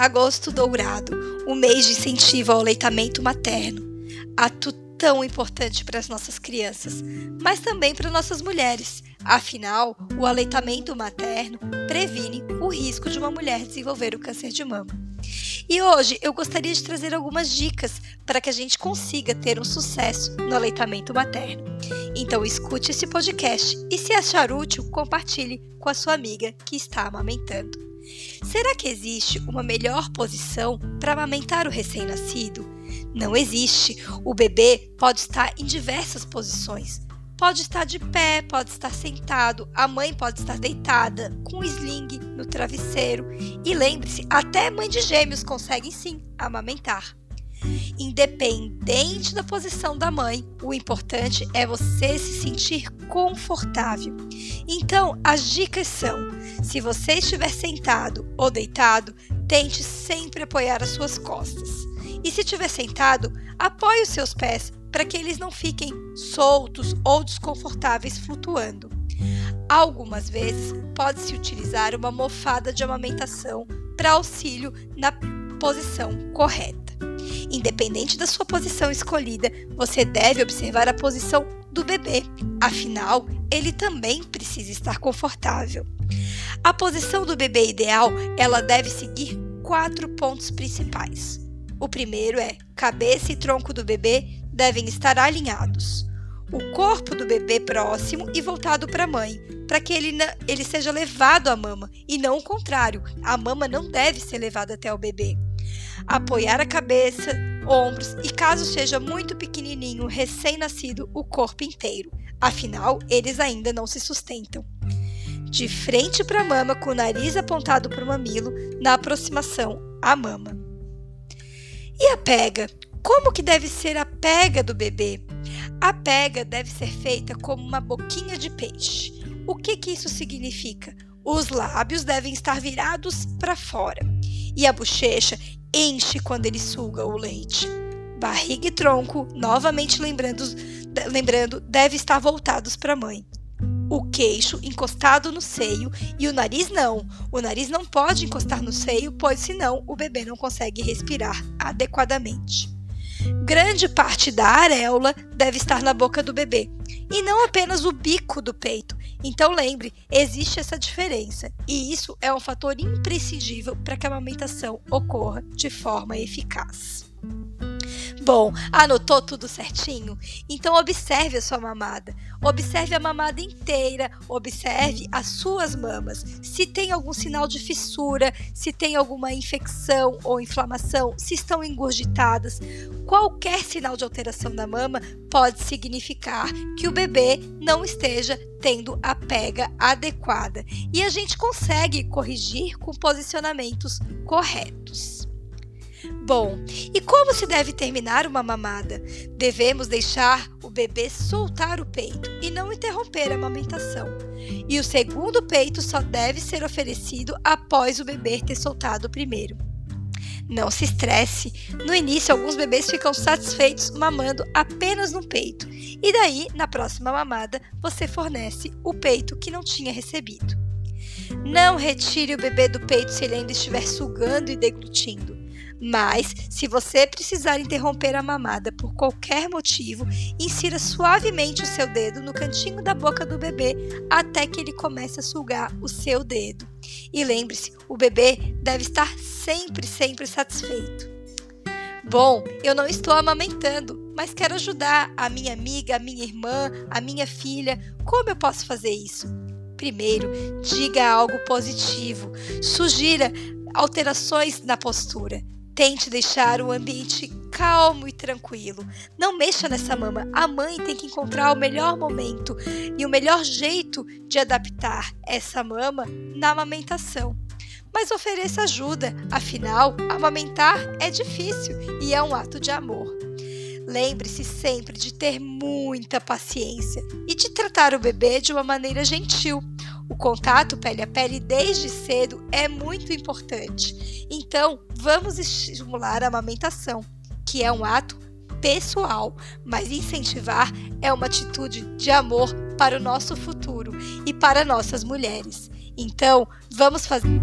Agosto Dourado, o mês de incentivo ao aleitamento materno. Ato tão importante para as nossas crianças, mas também para nossas mulheres. Afinal, o aleitamento materno previne o risco de uma mulher desenvolver o câncer de mama. E hoje eu gostaria de trazer algumas dicas para que a gente consiga ter um sucesso no aleitamento materno. Então escute esse podcast e se achar útil, compartilhe com a sua amiga que está amamentando. Será que existe uma melhor posição para amamentar o recém-nascido? Não existe. O bebê pode estar em diversas posições. Pode estar de pé, pode estar sentado, a mãe pode estar deitada, com sling no travesseiro. E lembre-se, até mãe de gêmeos consegue sim amamentar. Independente da posição da mãe, o importante é você se sentir confortável. Então, as dicas são: se você estiver sentado ou deitado, tente sempre apoiar as suas costas. E se estiver sentado, apoie os seus pés para que eles não fiquem soltos ou desconfortáveis flutuando. Algumas vezes pode-se utilizar uma mofada de amamentação para auxílio na posição correta. Independente da sua posição escolhida, você deve observar a posição do bebê. Afinal, ele também precisa estar confortável. A posição do bebê ideal, ela deve seguir quatro pontos principais. O primeiro é: cabeça e tronco do bebê devem estar alinhados. O corpo do bebê próximo e voltado para a mãe, para que ele, ele seja levado à mama e não o contrário. A mama não deve ser levada até o bebê apoiar a cabeça, ombros e, caso seja muito pequenininho, recém-nascido, o corpo inteiro. Afinal, eles ainda não se sustentam. De frente para a mama, com o nariz apontado para o mamilo, na aproximação à mama. E a pega? Como que deve ser a pega do bebê? A pega deve ser feita como uma boquinha de peixe. O que, que isso significa? Os lábios devem estar virados para fora e a bochecha enche quando ele suga o leite. Barriga e tronco, novamente lembrando, lembrando deve estar voltados para a mãe. O queixo encostado no seio e o nariz não. O nariz não pode encostar no seio, pois senão o bebê não consegue respirar adequadamente. Grande parte da areola deve estar na boca do bebê, e não apenas o bico do peito. Então lembre, existe essa diferença, e isso é um fator imprescindível para que a amamentação ocorra de forma eficaz. Bom, anotou tudo certinho? Então observe a sua mamada. Observe a mamada inteira, observe as suas mamas. Se tem algum sinal de fissura, se tem alguma infecção ou inflamação, se estão engurgitadas, qualquer sinal de alteração da mama pode significar que o bebê não esteja tendo a pega adequada. E a gente consegue corrigir com posicionamentos corretos. Bom, e como se deve terminar uma mamada? Devemos deixar o bebê soltar o peito e não interromper a amamentação. E o segundo peito só deve ser oferecido após o bebê ter soltado o primeiro. Não se estresse. No início, alguns bebês ficam satisfeitos mamando apenas no peito, e daí, na próxima mamada, você fornece o peito que não tinha recebido. Não retire o bebê do peito se ele ainda estiver sugando e deglutindo. Mas, se você precisar interromper a mamada por qualquer motivo, insira suavemente o seu dedo no cantinho da boca do bebê até que ele comece a sugar o seu dedo. E lembre-se, o bebê deve estar sempre, sempre satisfeito. Bom, eu não estou amamentando, mas quero ajudar a minha amiga, a minha irmã, a minha filha. Como eu posso fazer isso? Primeiro, diga algo positivo. Sugira alterações na postura. Tente deixar o ambiente calmo e tranquilo. Não mexa nessa mama. A mãe tem que encontrar o melhor momento e o melhor jeito de adaptar essa mama na amamentação. Mas ofereça ajuda, afinal, amamentar é difícil e é um ato de amor. Lembre-se sempre de ter muita paciência e de tratar o bebê de uma maneira gentil. Contato pele a pele desde cedo é muito importante. Então, vamos estimular a amamentação, que é um ato pessoal, mas incentivar é uma atitude de amor para o nosso futuro e para nossas mulheres. Então, vamos fazer